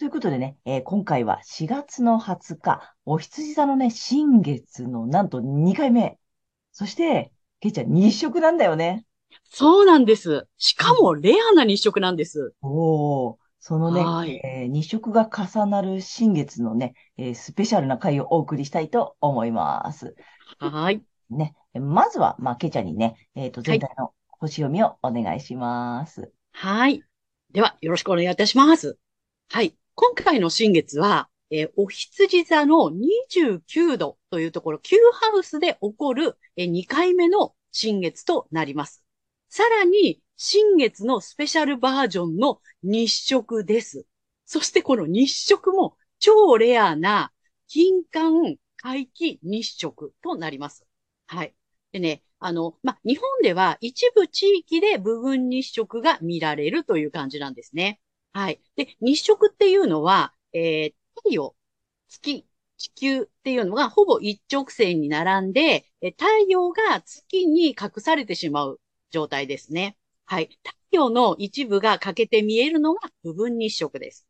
ということでね、えー、今回は4月の20日、お羊座のね、新月のなんと2回目。そして、ケイちゃん日食なんだよね。そうなんです。しかもレアな日食なんです。おー。そのね、はい、えー、日食が重なる新月のね、えー、スペシャルな回をお送りしたいと思います。はい。ね、まずは、まあ、ケちゃんにね、えっ、ー、と、全体の星読みをお願いします。はい。では、よろしくお願いいたします。はい。今回の新月は、えー、お羊座の29度というところ、Q ハウスで起こる、えー、2回目の新月となります。さらに、新月のスペシャルバージョンの日食です。そしてこの日食も超レアな金環回帰日食となります。はい。でね、あの、ま日本では一部地域で部分日食が見られるという感じなんですね。はい。で、日食っていうのは、えー、太陽、月、地球っていうのがほぼ一直線に並んで、太陽が月に隠されてしまう状態ですね。はい。太陽の一部が欠けて見えるのが部分日食です。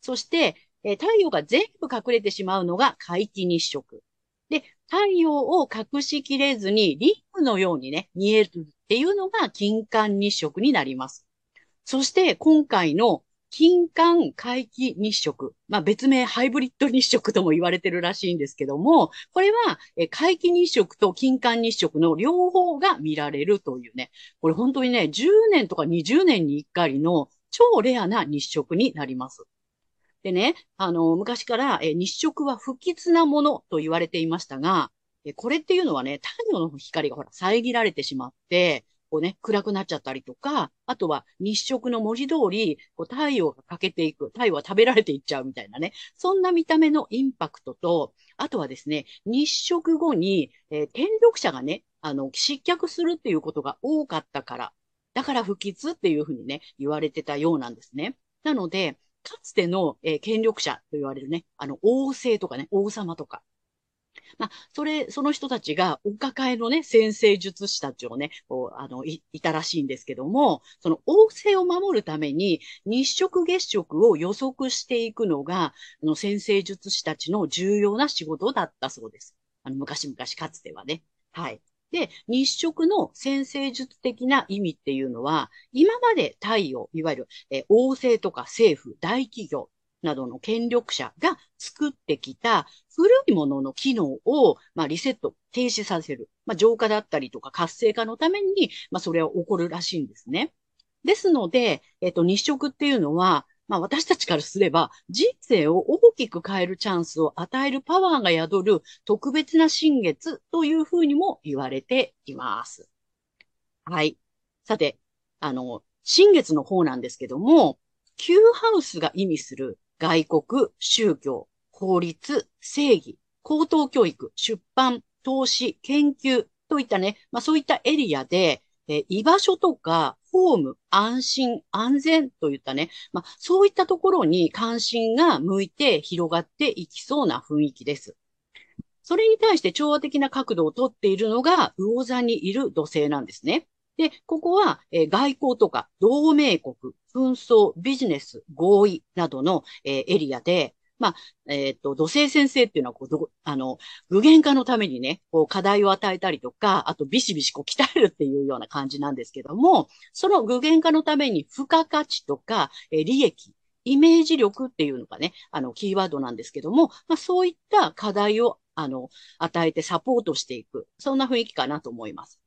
そして、え太陽が全部隠れてしまうのが皆既日食。で、太陽を隠しきれずにリングのようにね、見えるっていうのが金環日食になります。そして今回の金環回帰日食。まあ別名ハイブリッド日食とも言われてるらしいんですけども、これは回帰日食と金環日食の両方が見られるというね、これ本当にね、10年とか20年に1回の超レアな日食になります。でね、あの、昔から日食は不吉なものと言われていましたが、これっていうのはね、太陽の光がほら遮られてしまって、こうね、暗くなっちゃったりとか、あとは日食の文字通り、こう太陽が欠けていく、太陽は食べられていっちゃうみたいなね、そんな見た目のインパクトと、あとはですね、日食後に、えー、天力者がね、あの、失脚するっていうことが多かったから、だから不吉っていうふうにね、言われてたようなんですね。なので、かつての、えー、権力者と言われるね、あの、王政とかね、王様とか、まあ、それ、その人たちがお抱えのね、先生術師たちをね、こう、あの、い、いたらしいんですけども、その王政を守るために日食月食を予測していくのが、あの、先生術師たちの重要な仕事だったそうです。あの、昔々かつてはね。はい。で、日食の先生術的な意味っていうのは、今まで太陽、いわゆる、え王政とか政府、大企業、などの権力者が作ってきた古いものの機能を、まあ、リセット、停止させる。まあ、浄化だったりとか活性化のために、まあ、それは起こるらしいんですね。ですので、えっと、日食っていうのは、まあ私たちからすれば人生を大きく変えるチャンスを与えるパワーが宿る特別な新月というふうにも言われています。はい。さて、あの、新月の方なんですけども、Q ハウスが意味する外国、宗教、法律、正義、高等教育、出版、投資、研究といったね、まあそういったエリアで、え居場所とか、ホーム、安心、安全といったね、まあそういったところに関心が向いて広がっていきそうな雰囲気です。それに対して調和的な角度をとっているのが、魚座にいる土星なんですね。で、ここは、え、外交とか同盟国、紛争、ビジネス、合意などの、え、エリアで、まあ、えっ、ー、と、土星先生っていうのは、こうど、あの、具現化のためにね、こう、課題を与えたりとか、あと、ビシビシこう、鍛えるっていうような感じなんですけども、その具現化のために、付加価値とか、え、利益、イメージ力っていうのがね、あの、キーワードなんですけども、まあ、そういった課題を、あの、与えてサポートしていく。そんな雰囲気かなと思います。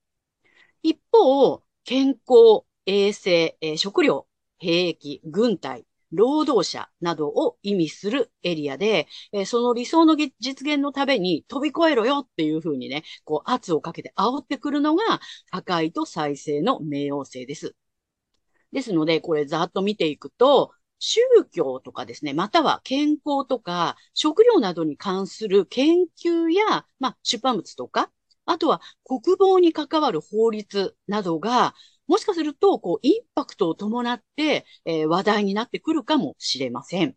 一方、健康、衛生、えー、食料、兵役、軍隊、労働者などを意味するエリアで、えー、その理想の実現のために飛び越えろよっていうふうにね、こう圧をかけて煽ってくるのが破壊と再生の冥王星です。ですので、これざっと見ていくと、宗教とかですね、または健康とか食料などに関する研究や、まあ、出版物とか、あとは国防に関わる法律などが、もしかすると、こう、インパクトを伴って、えー、話題になってくるかもしれません。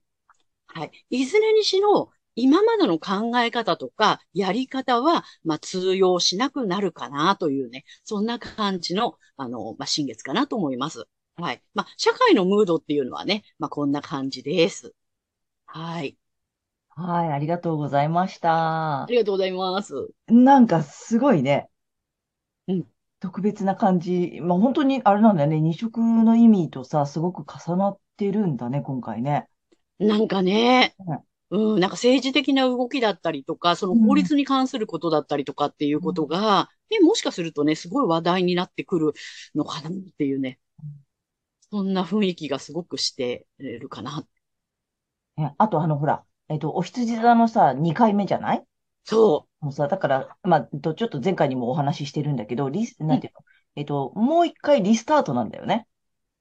はい。いずれにしろ、今までの考え方とか、やり方は、まあ、通用しなくなるかなというね、そんな感じの、あの、まあ、新月かなと思います。はい。まあ、社会のムードっていうのはね、まあ、こんな感じです。はい。はい、ありがとうございました。ありがとうございます。なんかすごいね。うん。特別な感じ。まあ、本当にあれなんだよね。二色の意味とさ、すごく重なってるんだね、今回ね。なんかね、うん、なんか政治的な動きだったりとか、その法律に関することだったりとかっていうことが、ね、もしかするとね、すごい話題になってくるのかなっていうね。そんな雰囲気がすごくしてるかな。ねあと、あの、ほら、えっと、お羊座のさ、2回目じゃない？そもうさ、だから、まあ、ちょっと前回にもお話ししてるんだけど、リス、なんていうの、えっと、もう一回リスタートなんだよね。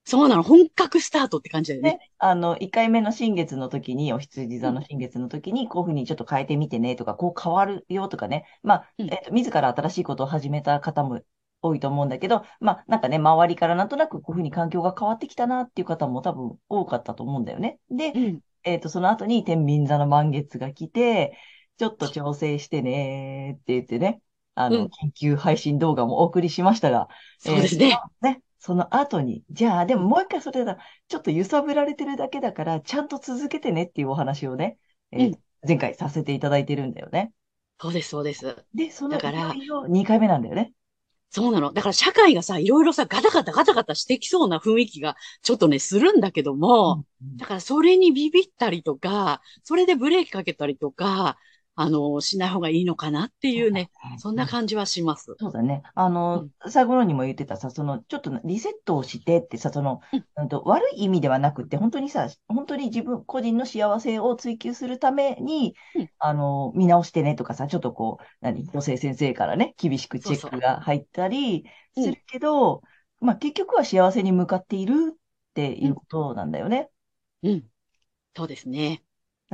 そうなの。本格スタートって感じだよね。ね、あの、1回目の新月の時に、お羊座の新月の時に、こういうふうにちょっと変えてみてねとか、こう変わるよとかね。まあ、えっと、自ら新しいことを始めた方も多いと思うんだけど、まあ、なんかね、周りからなんとなくこういうふうに環境が変わってきたなっていう方も多分多かったと思うんだよね。で、うん、えっと、その後に天秤座の満月が来て、ちょっと調整してねって言ってね、あの、緊急配信動画もお送りしましたが、そうですね。えー、ね、その後に、じゃあ、でももう一回それだ、ちょっと揺さぶられてるだけだから、ちゃんと続けてねっていうお話をね、えーうん、前回させていただいてるんだよね。そうです、そうです。で、そのだから、2回目なんだよね。そうなの。だから社会がさ、いろいろさ、ガタガタガタガタしてきそうな雰囲気がちょっとね、するんだけども、うんうん、だからそれにビビったりとか、それでブレーキかけたりとか、あの、しない方がいいのかなっていうね、そんな感じはします。そうだね。あの、うん、最後のにも言ってたさ、その、ちょっとリセットをしてってさ、その、うん、と悪い意味ではなくて、本当にさ、本当に自分、個人の幸せを追求するために、うん、あの、見直してねとかさ、ちょっとこう、何、女性先生からね、厳しくチェックが入ったりするけど、まあ、結局は幸せに向かっているっていうことなんだよね。うん。そうですね。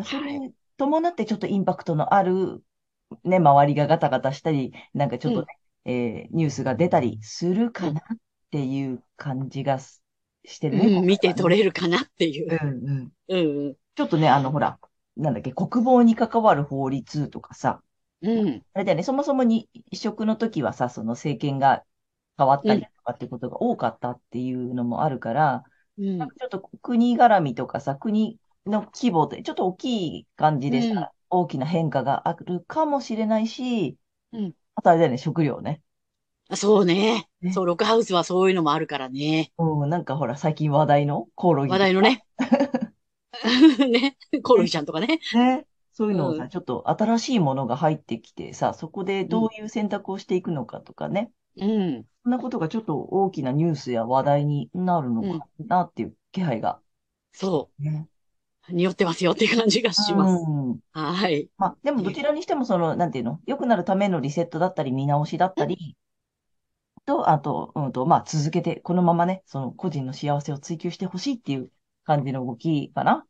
それ伴ってちょっとインパクトのある、ね、周りがガタガタしたり、なんかちょっとね、うん、えー、ニュースが出たりするかなっていう感じがしてるね。うん、見て取れるかなっていう。うんうん。うんうん。ちょっとね、あの、ほら、なんだっけ、国防に関わる法律とかさ、うん。あれだよね、そもそもに移植の時はさ、その政権が変わったりとかってことが多かったっていうのもあるから、うん、なんかちょっと国絡みとかさ、国の規模で、ちょっと大きい感じでさ、うん、大きな変化があるかもしれないし、うん。あとあれだよね、食料ね。そうね。ねそう、ロックハウスはそういうのもあるからね。うん、なんかほら、最近話題のコオロギ。話題のね。ね。コオロギちゃんとかね。ね。そういうのをさ、うん、ちょっと新しいものが入ってきてさ、そこでどういう選択をしていくのかとかね。うん。そんなことがちょっと大きなニュースや話題になるのかなっていう気配が。そう。ね。匂ってますよっていう感じがします。うん、はい。まあ、でもどちらにしてもその、なんていうの、良くなるためのリセットだったり、見直しだったり、と、あと、うんと、まあ、続けて、このままね、その個人の幸せを追求してほしいっていう感じの動きかな。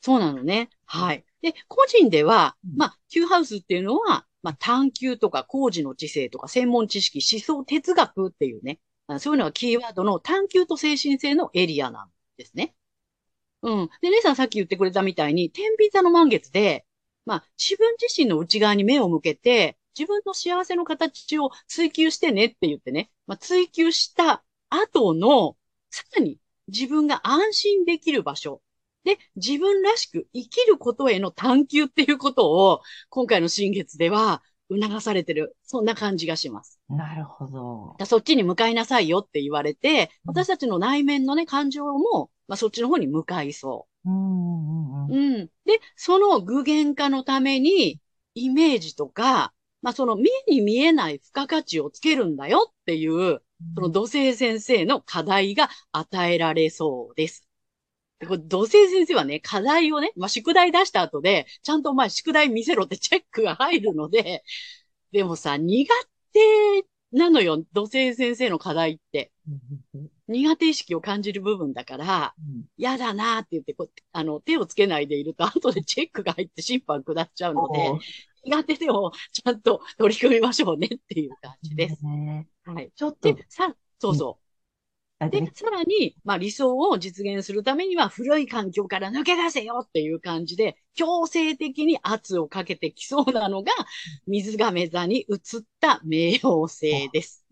そうなのね。はい。で、個人では、まあ、Q ハウスっていうのは、まあ、探求とか工事の知性とか専門知識、思想、哲学っていうね、そういうのがキーワードの探求と精神性のエリアなんですね。うん。で、姉さんさっき言ってくれたみたいに、天秤座の満月で、まあ、自分自身の内側に目を向けて、自分の幸せの形を追求してねって言ってね、まあ、追求した後の、さらに自分が安心できる場所。で、自分らしく生きることへの探求っていうことを、今回の新月では促されてる。そんな感じがします。なるほど。そっちに向かいなさいよって言われて、私たちの内面のね、感情もまあ、そっちの方に向かいそうんうんうん。うん。で、その具現化のために、イメージとか、まあ、その目に見えない付加価値をつけるんだよっていう、その土星先生の課題が与えられそうです。でこれ土星先生はね、課題をね、まあ、宿題出した後で、ちゃんとまあ宿題見せろって チェックが入るので、でもさ、苦手なのよ、土星先生の課題って。うん苦手意識を感じる部分だから、嫌だなーって言ってこう、あの、手をつけないでいると、後でチェックが入って審判下っちゃうので、苦手でもちゃんと取り組みましょうねっていう感じです。ねはい。ちょっとで、、さ、そうそう。であれね、さらに、まあ理想を実現するためには古い環境から抜け出せよっていう感じで、強制的に圧をかけてきそうなのが、水亀座に移った冥王星です。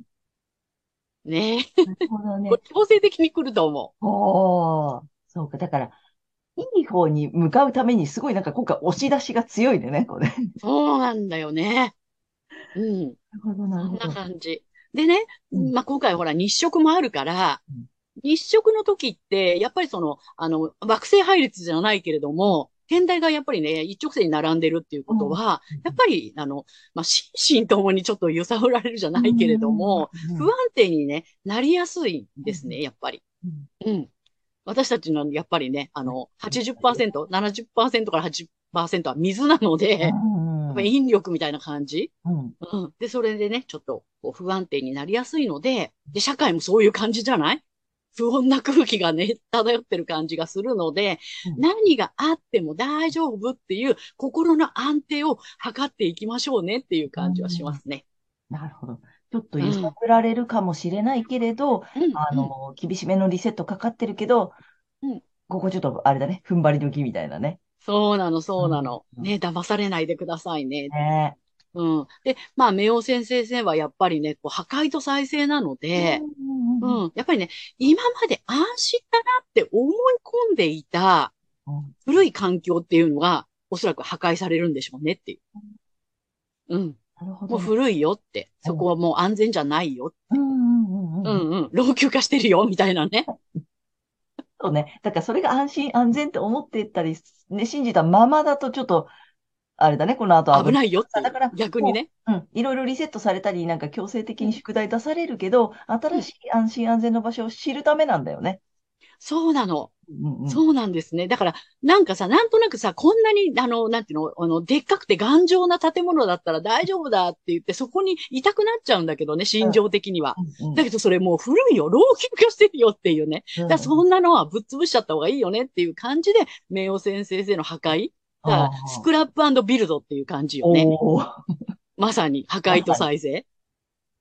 ねえ。なるほどね。強制的に来ると思おー、そうか。だから、いい方に向かうために、すごいなんか今回押し出しが強いね、これ。なう。そうなんだよね。うん。るほど、なるそんなほど。感じ。でね、うん。まあ、今回ほら日食もあるからうん、日食の時って、やっぱりその、あの、惑星配列じゃないけれども、天体がやっぱりね、一直線に並んでるっていうことは、うん。やっぱり、あの、まあ、心身 ともにちょっと揺さぶられるじゃないけれども、うん、不安定にね、なりやすいんですね、やっぱり。うん。うん。私たちの、やっぱりね、あの、80%、70%から80%は水なので、うんやっぱり引力みたいな感じ？うんうん。で、それでね、ちょっとこう不安定になりやすいので、で、社会もそういう感じじゃない？不穏な空気がね、漂ってる感じがするので、うん何があっても大丈夫っていう心の安定を図っていきましょうねっていう感じはしますね。なるほど。ちょっと揺さぶられるかもしれないけれど、うん。あの、厳しめのリセットかかってるけど、うんここちょっとあれだね、踏ん張り時みたいなね。そうなの、そうなの。うんね、騙されないでくださいね。ねうん。で、まあ、冥王先生はやっぱりね、こう破壊と再生なので、うん。やっぱりね、今まで安心だなって思い込んでいたうん古い環境っていうのが、おそらく破壊されるんでしょうねっていう。うん。もうなるほどね。古いよって。そこはもう安全じゃないよ。うんうんうんううん。んうん。老朽化してるよ、みたいなね。そうね。だからそれが安心安全って思ってたり、ね、信じたままだとちょっと、あれだね、この後危ないいよ。だから逆にね。うん。いろいろリセットされたり、なんか強制的に宿題出されるけど、新しい安心安全の場所を知るためなんだよね。そうなの。うんうん。そうなんですね。だから、なんかさ、なんとなくさ、こんなに、あの、なんていうの、あの、でっかくて頑丈な建物だったら大丈夫だって言って、そこにいたくなっちゃうんだけどね、心情的には。うんうんだけどそれもう古いよ、老朽化してるよっていうね。だからそんなのはぶっ潰しちゃった方がいいよねっていう感じで、冥王先生の破壊。だからスクラップビルドっていう感じよね。まさに破壊と再生。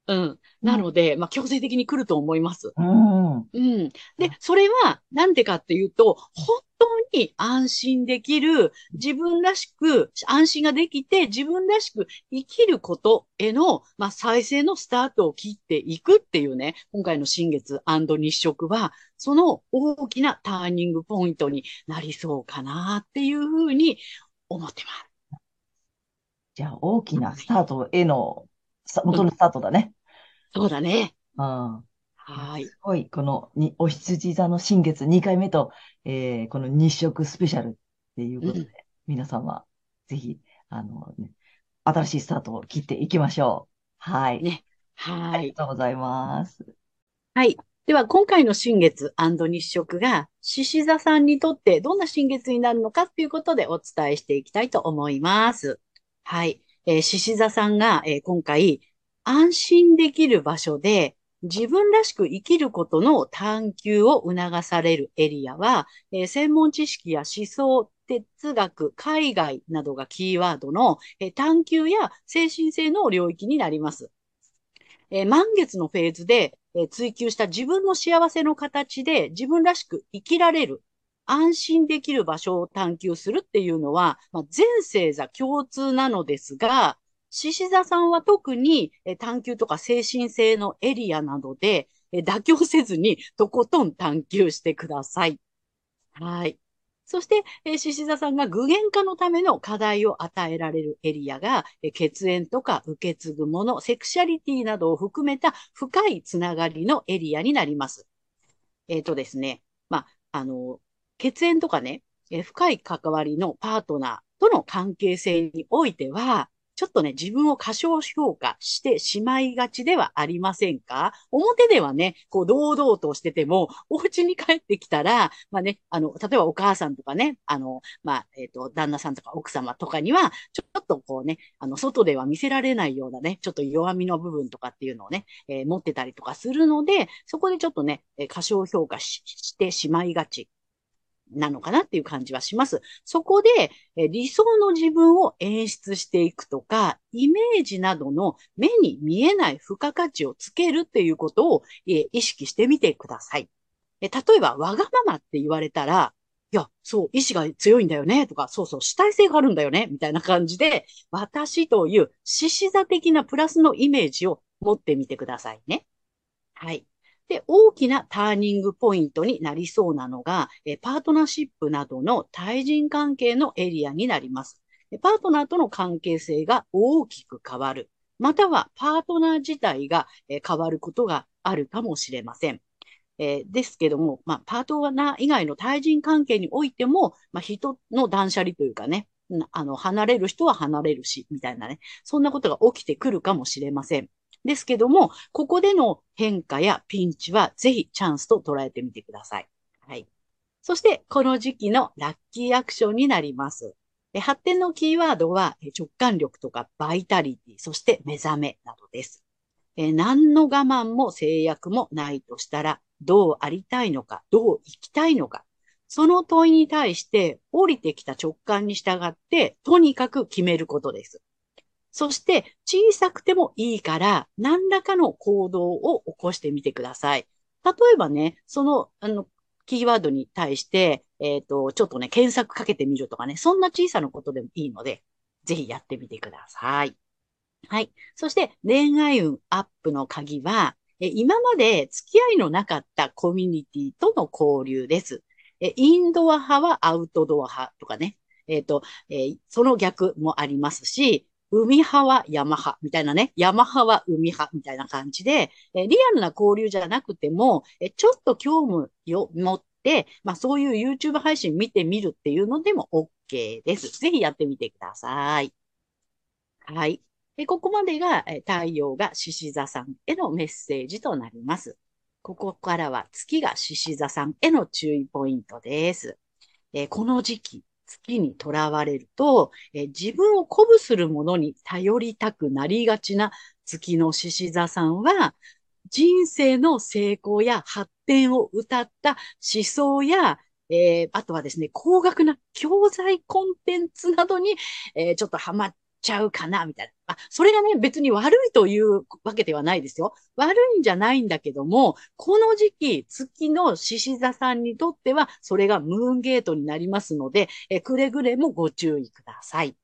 うん。なので、まあ、強制的に来ると思います。うん。うん。で、それは、なんでかっていうと、本当に安心できる、自分らしく、安心ができて、自分らしく生きることへの、まあ、再生のスタートを切っていくっていうね、今回の新月日食は、その大きなターニングポイントになりそうかなっていうふうに思ってます。じゃあ、大きなスタートへの、さ元のスタートだね。そうだね。うん。はい。すごい、このに、お羊座の新月2回目と、えーこの日食スペシャルっていうことで、うん皆様、ぜひ、あの、ね、新しいスタートを切っていきましょう。はい。ねはい。ありがとうございます。はい。では、今回の新月日食が、獅子座さんにとってどんな新月になるのかっていうことでお伝えしていきたいと思います。はい。えー獅子座さんが、えー今回、安心できる場所で、自分らしく生きることの探求を促されるエリアは、えー専門知識や思想、哲学、海外などがキーワードの、えー探求や精神性の領域になります。えー満月のフェーズで、えー追求した自分の幸せの形で自分らしく生きられる、安心できる場所を探求するっていうのは、まあ、全星座共通なのですが、獅子座さんは特に探求とか精神性のエリアなどで、妥協せずにとことん探求してください。はい。そして、え獅子座さんが具現化のための課題を与えられるエリアが、え血縁とか受け継ぐもの、セクシャリティなどを含めた深いつながりのエリアになります。えっ、とですね、まあ、あの、血縁とかね、え深い関わりのパートナーとの関係性においては、ちょっとね、自分を過小評価してしまいがちではありませんか？表ではね、こう、堂々としてても、お家に帰ってきたら、まあね、あの、例えばお母さんとかね、あの、まあ、えっ、と、旦那さんとか奥様とかには、ちょっとこうね、あの、外では見せられないようなね、ちょっと弱みの部分とかっていうのをね、えー持ってたりとかするので、そこでちょっとね、え過小評価してしまいがち。なのかなっていう感じはします。そこで、え理想の自分を演出していくとか、イメージなどの目に見えない付加価値をつけるっていうことを、え意識してみてください。え例えば、わがままって言われたら、いや、そう、意志が強いんだよね、とか、そうそう、主体性があるんだよね、みたいな感じで、私という獅子座的なプラスのイメージを持ってみてくださいね。はい。で、大きなターニングポイントになりそうなのが、えパートナーシップなどの対人関係のエリアになります。パートナーとの関係性が大きく変わる。または、パートナー自体が変わることがあるかもしれません。えーですけども、まあ、パートナー以外の対人関係においても、まあ、人の断捨離というかね、あの、離れる人は離れるし、みたいなね、そんなことが起きてくるかもしれません。ですけども、ここでの変化やピンチはぜひチャンスと捉えてみてください。はい。そして、この時期のラッキーアクションになります。発展のキーワードは直感力とかバイタリティ、そして目覚めなどです。何の我慢も制約もないとしたら、どうありたいのか、どう生きたいのか、その問いに対して降りてきた直感に従って、とにかく決めることです。そして、小さくてもいいから、何らかの行動を起こしてみてください。例えばね、その、あの、キーワードに対して、えっ、と、ちょっとね、検索かけてみるとかね、そんな小さなことでもいいので、ぜひやってみてください。はい。そして、恋愛運アップの鍵は、え今まで付き合いのなかったコミュニティとの交流です。えインドア派はアウトドア派とかね。えっ、と、えーその逆もありますし、海派は山派みたいなね。山派は海派みたいな感じで、えリアルな交流じゃなくても、えちょっと興味を持って、まあそういう YouTube 配信見てみるっていうのでも OK です。ぜひやってみてください。はい。でここまでがえ太陽が獅子座さんへのメッセージとなります。ここからは月が獅子座さんへの注意ポイントです。えこの時期、月にとらわれると、え自分を鼓舞するものに頼りたくなりがちな月の獅子座さんは、人生の成功や発展を歌った思想や、えーあとはですね、高額な教材コンテンツなどに、えーちょっとハマっちゃうかな、みたいな。あ、それがね、別に悪いというわけではないですよ。悪いんじゃないんだけども、この時期、月の獅子座さんにとっては、それがムーンゲートになりますので、えくれぐれもご注意ください。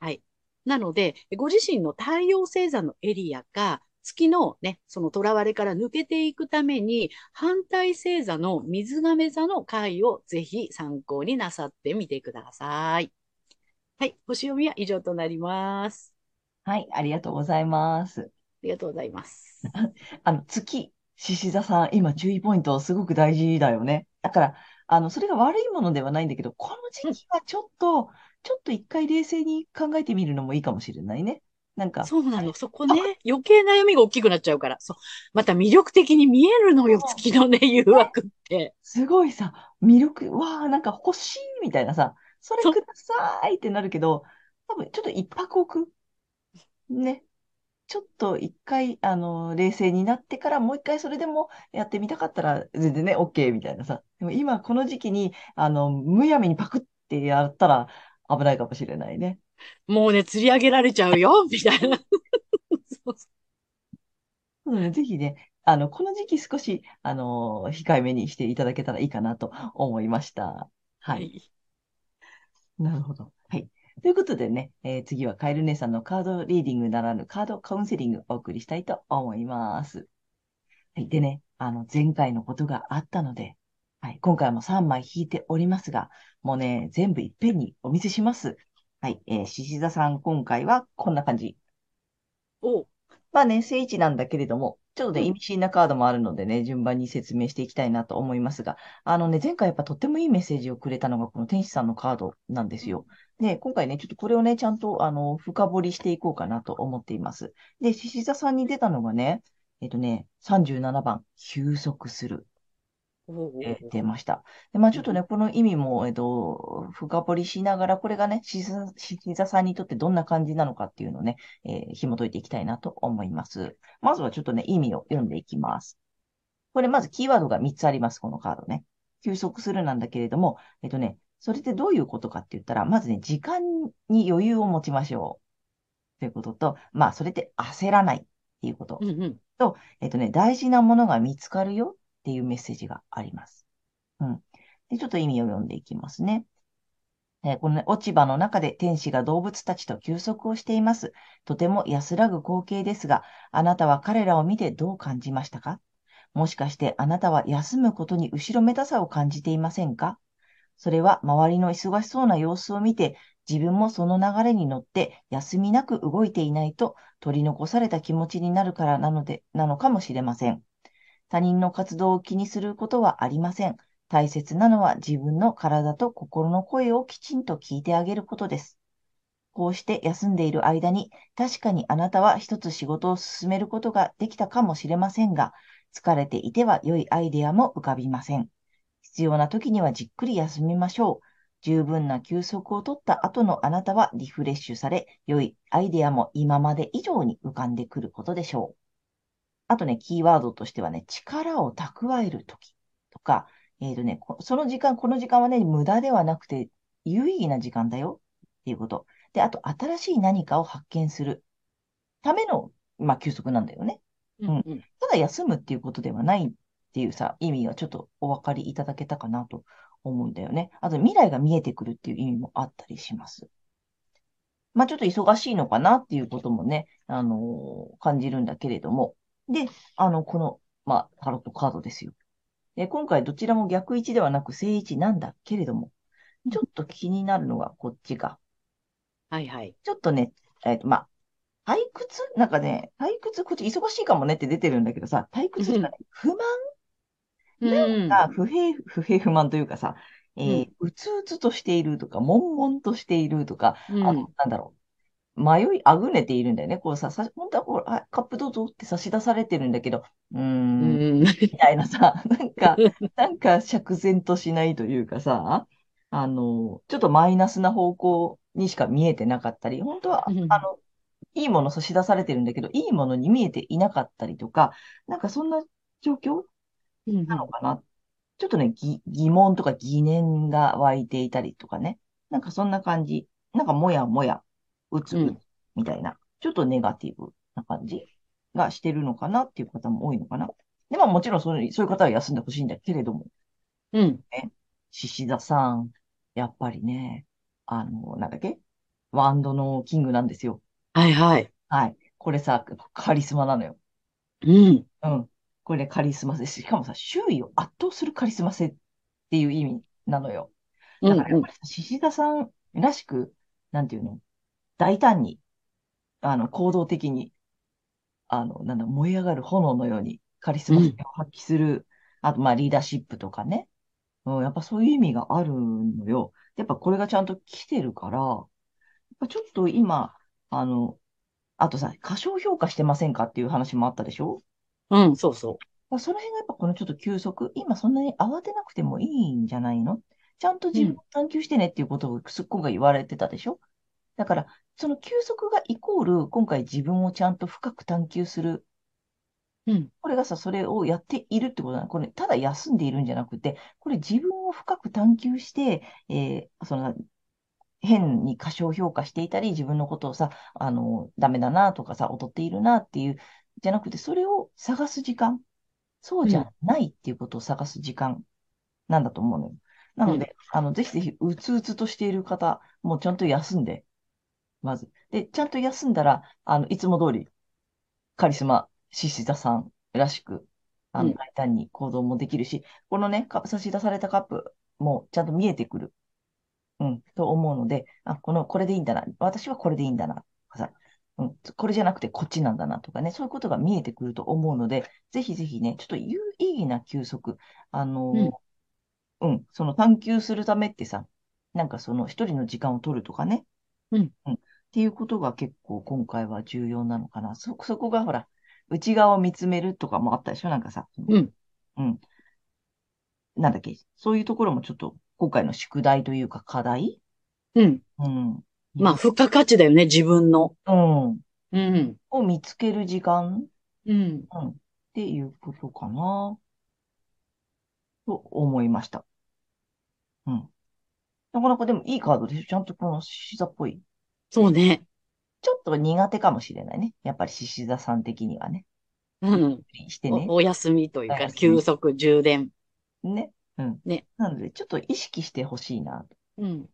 はい。なので、ご自身の太陽星座のエリアか、月のね、その囚われから抜けていくために、反対星座の水亀座の回をぜひ参考になさってみてください。はい。星読みは以上となります。はい、ありがとうございます。ありがとうございます。あの、月、獅子座さん、今注意ポイントすごく大事だよね。だから、あの、それが悪いものではないんだけど、この時期はちょっと、ちょっと一回冷静に考えてみるのもいいかもしれないね。なんか、そうなの。そこね、余計悩みが大きくなっちゃうから。そう。また魅力的に見えるのよ、月のね、誘惑って。すごいさ、魅力、わあ、なんか欲しいみたいなさ、それそうくださいってなるけど、多分ちょっと一泊置く？ね。ちょっと一回、あの、冷静になってからもう一回それでもやってみたかったら全然ね、OK みたいなさ。でも今この時期に、あの、むやみにパクってやったら危ないかもしれないね。もうね、釣り上げられちゃうよ、みたいな。そうなので、ぜひね、あの、この時期少し、あの、控えめにしていただけたらいいかなと思いました。はい。い。なるほど。はい。ということでね、えー次はカエル姉さんのカードリーディングならぬカードカウンセリングをお送りしたいと思います。はい。でね、あの、前回のことがあったので、はい。今回も3枚引いておりますが、もうね、全部いっぺんにお見せします。はい。えー、獅子座さん、今回はこんな感じ。おうまあね、聖地なんだけれども、ちょっとね、意味深なカードもあるのでね、順番に説明していきたいなと思いますが、あのね、前回やっぱとってもいいメッセージをくれたのが、この天使さんのカードなんですよ。で、今回ね、ちょっとこれをね、ちゃんと、あの、深掘りしていこうかなと思っています。で、獅子座さんに出たのがね、えっとね、37番、休息する。えー出ました。で、まあちょっとね、この意味も、えっと、深掘りしながら、これがね、獅子座獅子座さんにとってどんな感じなのかっていうのをね、えー紐解いていきたいなと思います。まずはちょっとね、意味を読んでいきます。これまずキーワードが3つあります、このカードね。休息するなんだけれども、えっとね、それってどういうことかって言ったら、まずね、時間に余裕を持ちましょう。ということと、まあ、それって焦らないっていうこと。うんうん。えっとね、大事なものが見つかるよっていうメッセージがあります。うん。で、ちょっと意味を読んでいきますね。えーこのね、落ち葉の中で天使が動物たちと休息をしています。とても安らぐ光景ですが、あなたは彼らを見てどう感じましたか？もしかしてあなたは休むことに後ろめたさを感じていませんか？それは周りの忙しそうな様子を見て、自分もその流れに乗って休みなく動いていないと取り残された気持ちになるからなので、なのかもしれません。他人の活動を気にすることはありません。大切なのは自分の体と心の声をきちんと聞いてあげることです。こうして休んでいる間に、確かにあなたは一つ仕事を進めることができたかもしれませんが、疲れていては良いアイデアも浮かびません。必要な時にはじっくり休みましょう。十分な休息をとった後のあなたはリフレッシュされ、良いアイデアも今まで以上に浮かんでくることでしょう。あとね、キーワードとしてはね、力を蓄える時とか、えっ、とね、こその時間、この時間はね、無駄ではなくて、有意義な時間だよっていうこと。で、あと、新しい何かを発見するための、まあ、休息なんだよね。うんうん。ただ休むっていうことではないっていうさ、意味はちょっとお分かりいただけたかなと思うんだよね。あと、未来が見えてくるっていう意味もあったりします。まあ、ちょっと忙しいのかなっていうこともね、あのー感じるんだけれども。で、あの、この、まあ、タロットカードですよ。で、今回どちらも逆位置ではなく正位置なんだけれども、ちょっと気になるのがこっちが。はいはい。ちょっとね、えっと、まあ、退屈？なんかね、退屈、こっち忙しいかもねって出てるんだけどさ、退屈じゃない、不満？うん。が不平、不平不満というかさ、えーうつうつとしているとか、悶々としているとか、うんあの、なんだろう。迷いあぐねているんだよね。こうさ、さ、本当はこう、あ、カップどうぞって差し出されてるんだけど、うー、うんん。みたいなさ、なんか、なんか釈然としないというかさ、あの、ちょっとマイナスな方向にしか見えてなかったり、本当は、うんあの、いいもの差し出されてるんだけど、いいものに見えていなかったりとか、なんかそんな状況うんなのかな。ちょっとね、ぎ疑問とか疑念が湧いていたりとかね。なんかそんな感じ。なんかもやもや、うつみたいな、ちょっとネガティブな感じがしてるのかなっていう方も多いのかな。で、まあもちろんそういうそういう方は休んでほしいんだけれども、うん。獅子座さん、やっぱりね、あの、なんだっけ？ワンドのキングなんですよ。はいはい。はい。これさ、カリスマなのよ。うん。うん。これカリスマ性。しかもさ、周囲を圧倒するカリスマ性っていう意味なのよ。うんうんだからやっぱりさ、獅子座さんらしく、なんていうの？大胆に、あの、行動的に、あの、なんだ、燃え上がる炎のようにカリスマ性を発揮する、あと、まあ、リーダーシップとかね。うん、やっぱそういう意味があるのよ。やっぱこれがちゃんと来てるから、やっぱちょっと今、あの、あとさ、過小評価してませんかっていう話もあったでしょ？うん、そうそまあその辺がやっぱこのちょっと休息、今そんなに慌てなくてもいいんじゃないの？ちゃんと自分を探求してねっていうことをすっ今回言われてたでしょ？だから、その休息がイコール、今回自分をちゃんと深く探求する。う。うん。これがさ、それをやっているってことなの。これ、ただ休んでいるんじゃなくて、これ自分を深く探求して、えーその、変に過小評価していたり、自分のことをさ、あの、ダメだなとかさ、劣っているなっていう、じゃなくて、それを探す時間。そうじゃないっていうことを探す時間なんだと思うのよ。なので、あの、ぜひぜひ、うつうつとしている方、もうちゃんと休んで、まず。で、ちゃんと休んだら、あの、いつも通り、カリスマ、獅子座さんらしく、あの、うん大胆に行動もできるし、このね、か差し出されたカップもちゃんと見えてくる。うん、と思うので、あ、この、これでいいんだな。私はこれでいいんだな。さうん、これじゃなくてこっちなんだなとかね、そういうことが見えてくると思うので、ぜひぜひね、ちょっと有意義な休息、あのーうん、その探求するためってさ、なんかその一人の時間を取るとかね、うんうん、っていうことが結構今回は重要なのかな。そ、そこがほら、内側を見つめるとかもあったでしょ？なんかさ、うん。うん。なんだっけ、そういうところもちょっと今回の宿題というか課題？うん。うん。まあ、付加価値だよね、自分の。うん。うん。を見つける時間？うん。うん。っていうことかな。と思いました。うん。なかなかでもいいカードでしょ？ちゃんとこの獅子座っぽい。そうね。ちょっと苦手かもしれないね。やっぱり獅子座さん的にはね。うん。してねお、。お休みというか、お休み休息、充電。ね。うん。ね。なので、ちょっと意識してほしいなとうん。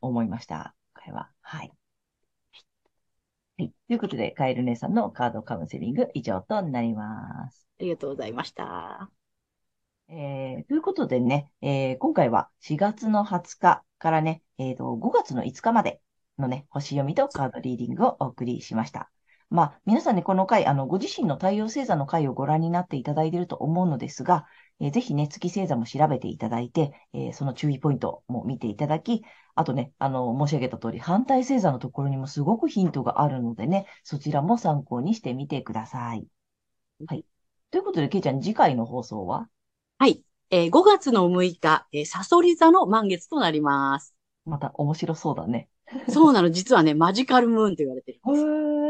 思いました。今回は。はい。はい。ということで、カエル姉さんのカードカウンセリング以上となります。ありがとうございました。えーということでね、えー今回は4月の20日からね、えーと、5月の5日までのね、星読みとカードリーディングをお送りしました。まあ、皆さんね、この回、あの、ご自身の太陽星座の回をご覧になっていただいていると思うのですが、えーぜひね、月星座も調べていただいて、えーその注意ポイントも見ていただき、あとね、あの、申し上げた通り、反対星座のところにもすごくヒントがあるのでね、そちらも参考にしてみてください。はい。ということで、けいちゃん、次回の放送は？はい。えー5月の6日、えーサソリ座の満月となります。また面白そうだね。そうなの、実はね、マジカルムーンと言われてるんです。へ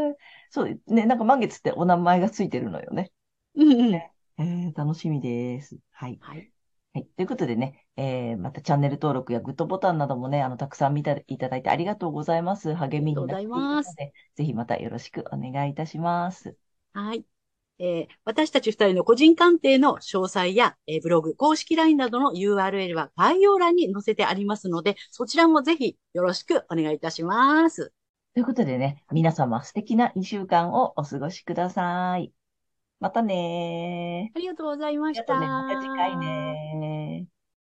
え、そうね、なんか満月ってお名前がついてるのよね。うんうん。えー、楽しみです。はい。はい。はい。ということでね、えー、またチャンネル登録やグッドボタンなどもね、あの、たくさん見ていただいてありがとうございます。励みになっていますで、ぜひまたよろしくお願いいたします。はい。えー私たち二人の個人鑑定の詳細や、えーブログ、公式 LINE などの URL は概要欄に載せてありますので、そちらもぜひよろしくお願いいたします。ということでね、皆様素敵な2週間をお過ごしください。またねー。ありがとうございました。ありがとうね。また次回ねー。